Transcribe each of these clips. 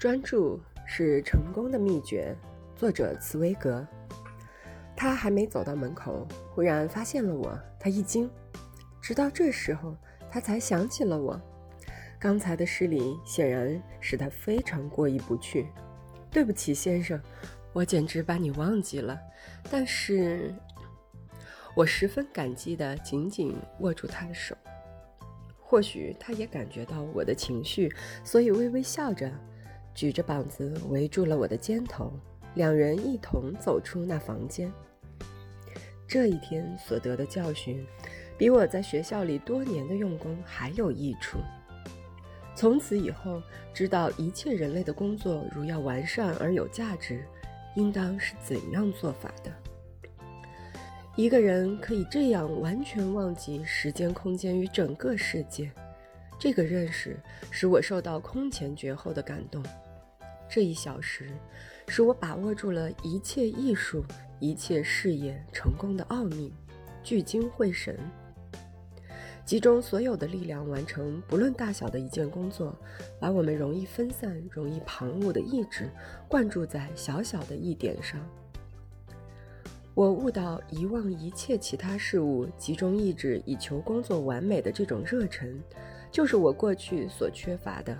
专注是成功的秘诀。作者茨威格。他还没走到门口，忽然发现了我，他一惊。直到这时候，他才想起了我。刚才的失礼显然使他非常过意不去。对不起，先生，我简直把你忘记了。但是，我十分感激地紧紧握住他的手。或许他也感觉到我的情绪，所以微微笑着，举着膀子围住了我的肩头。两人一同走出那房间。这一天所得的教训，比我在学校里多年的用功还有益处。从此以后，知道一切人类的工作如要完善而有价值，应当是怎样做法的。一个人可以这样完全忘记时间、空间与整个世界，这个认识使我受到空前绝后的感动。这一小时，使我把握住了一切艺术、一切事业成功的奥秘，聚精会神，集中所有的力量完成不论大小的一件工作，把我们容易分散、容易旁骛的意志灌注在小小的一点上。我悟到，遗忘一切其他事物，集中意志以求工作完美的这种热忱，就是我过去所缺乏的。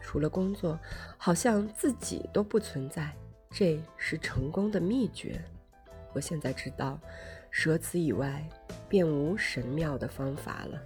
除了工作，好像自己都不存在，这是成功的秘诀。我现在知道，舍此以外，便无神妙的方法了。